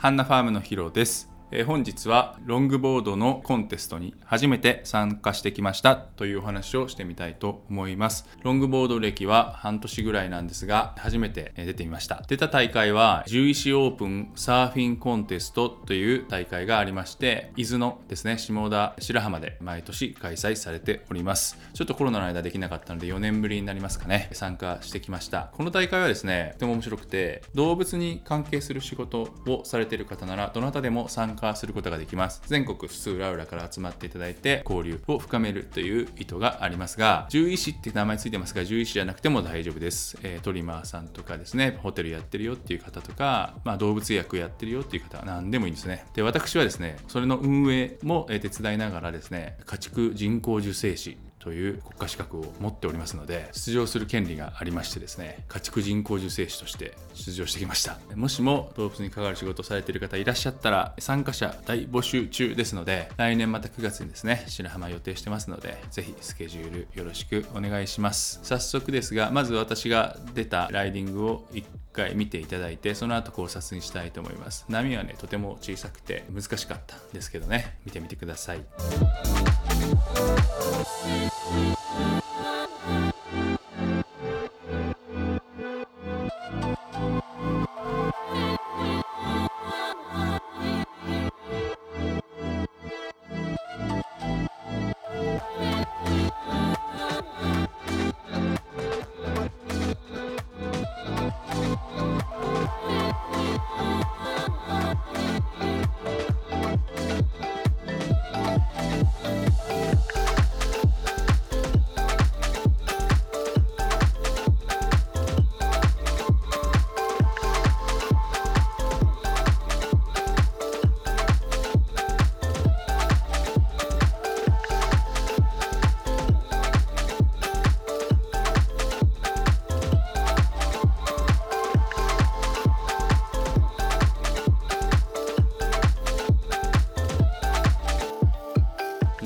ハンナファームのヒロです。えー本日はロングボードのコンテストに初めて参加してきましたというお話をしてみたいと思います。ロングボード歴は半年ぐらいなんですが、初めて出てみました。出た大会は、獣医師オープンサーフィンコンテストという大会がありまして、伊豆のですね、下田白浜で毎年開催されております。ちょっとコロナの間できなかったので4年ぶりになりますかね、参加してきました。この大会はですね、とても面白くて、動物に関係する仕事をされている方なら、どなたでも参加することができます。全国津々浦々から集まっていただいて、交流を深めるという意図がありますが、獣医師って名前ついてますが、獣医師じゃなくても大丈夫です。えートリマーさんとかですね、ホテルやってるよっていう方とか、まあ、動物薬やってるよっていう方は何でもいいんですね。で、私はですね、それの運営も手伝いながらですね、家畜人工授精師という国家資格を持っておりますので出場する権利がありましてですね家畜人工授精師として出場してきました。もしも動物に関わる仕事をされている方いらっしゃったら参加者大募集中ですので来年また9月にですね白浜予定してますのでぜひスケジュールよろしくお願いします。早速ですがまず私が出たライディングを1回見ていただいてその後考察にしたいと思います。波はねとても小さくて難しかったんですけどね。見てみてください。フフフ。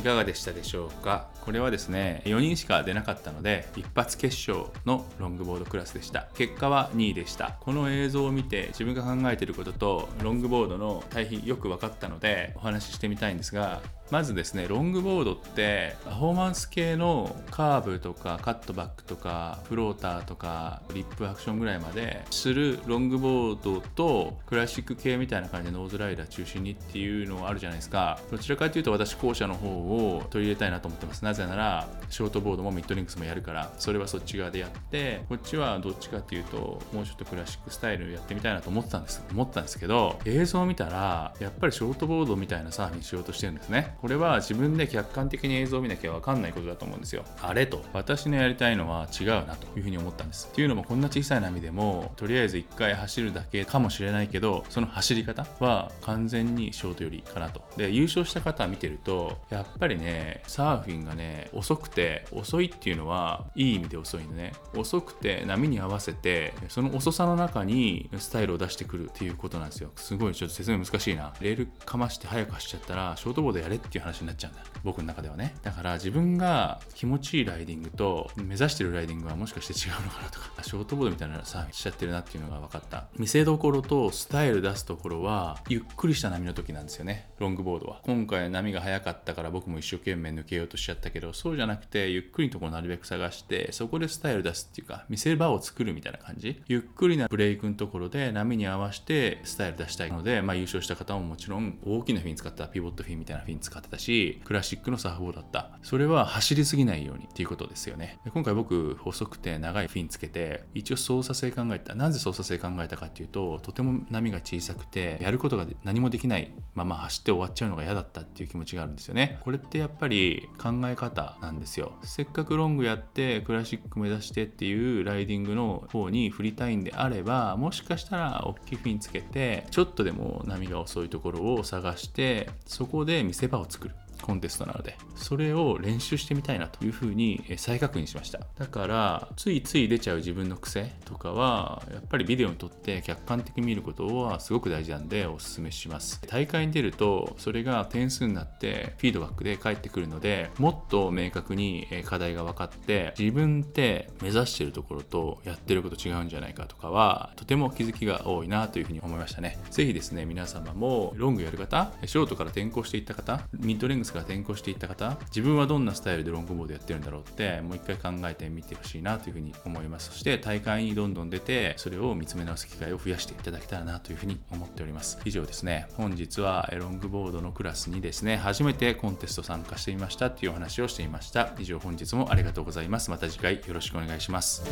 いかがでしたでしょうか？これはですね4人しか出なかったので一発決勝のロングボードクラスでした。結果は2位でした。この映像を見て自分が考えてることとロングボードの対比よく分かったのでお話ししてみたいんですがまずですねロングボードってパフォーマンス系のカーブとかカットバックとかフローターとかリップアクションぐらいまでするロングボードとクラシック系みたいな感じでノーズライダー中心にっていうのあるじゃないですか。どちらかというと私後者の方を取り入れたいなと思ってます。なぜならショートボードもミッドレングスもやるからそれはそっち側でやってこっちはどっちかっていうともうちょっとクラシックスタイルやってみたいなと思ってたんです思ったんですけど映像を見たらやっぱりショートボードみたいなサーフィンしようとしてるんですね。これは自分で客観的に映像を見なきゃ分かんないことだと思うんですよ。あれと。私のやりたいのは違うなというふうに思ったんです。っていうのもこんな小さい波でもとりあえず1回走るだけかもしれないけどその走り方は完全にショート寄りかなと。で優勝した方見てるとやっぱりねサーフィンがね遅くて遅いっていうのはいい意味で遅いのね。遅くて波に合わせてその遅さの中にスタイルを出してくるっていうことなんですよ。すごいちょっと説明難しいな。レールかまして速く走っちゃったらショートボードやれってていう話になっちゃうんだ。僕の中ではね。だから自分が気持ちいいライディングと目指してるライディングはもしかして違うのかなとか。ショートボードみたいなサーフィンしちゃってるなっていうのが分かった。見せどころとスタイル出すところはゆっくりした波の時なんですよね。ロングボードは。今回波が速かったから僕も一生懸命抜けようとしちゃったけどそうじゃなくてゆっくりのところなるべく探してそこでスタイル出すっていうか見せ場を作るみたいな感じ。ゆっくりなブレイクのところで波に合わせてスタイル出したいので、まあ、優勝した方ももちろん大きなフィン使ったピボットフィンみたいなフィン使ってたしクラシックのサーフボードだった。それは走りすぎないようにっていうことですよね。で今回僕細くて長いフィンつけて一応操作性考えた。なぜ操作性考えたかっていうととても波が小さくてやることが何もできないまま走って終わっちゃうのが嫌だったっていう気持ちがあるんですよね。これってやっぱり考え方なんですよ。せっかくロングやってクラシック目指してっていうライディングの方に振りたいんであればもしかしたら大きいフィンつけてちょっとでも波が遅いところを探してそこで見せ場をを作る。コンテストなのでそれを練習してみたいなというふうに再確認しました。だからついつい出ちゃう自分の癖とかはやっぱりビデオに撮って客観的に見ることはすごく大事なんでおすすめします。大会に出るとそれが点数になってフィードバックで返ってくるのでもっと明確に課題が分かって自分って目指してるところとやってること違うんじゃないかとかはとても気づきが多いなというふうに思いましたね。是非ですね皆様もロングやる方ショートから転向していった方ミッドレングスから転向していった方自分はどんなスタイルでロングボードやってるんだろうってもう一回考えてみてほしいなというふうに思います。そして大会にどんどん出てそれを見つめ直す機会を増やしていただけたらなというふうに思っております。以上ですね。本日はロングボードのクラスにですね初めてコンテスト参加してみましたっていうお話をしていました。以上本日もありがとうございます。また次回よろしくお願いします。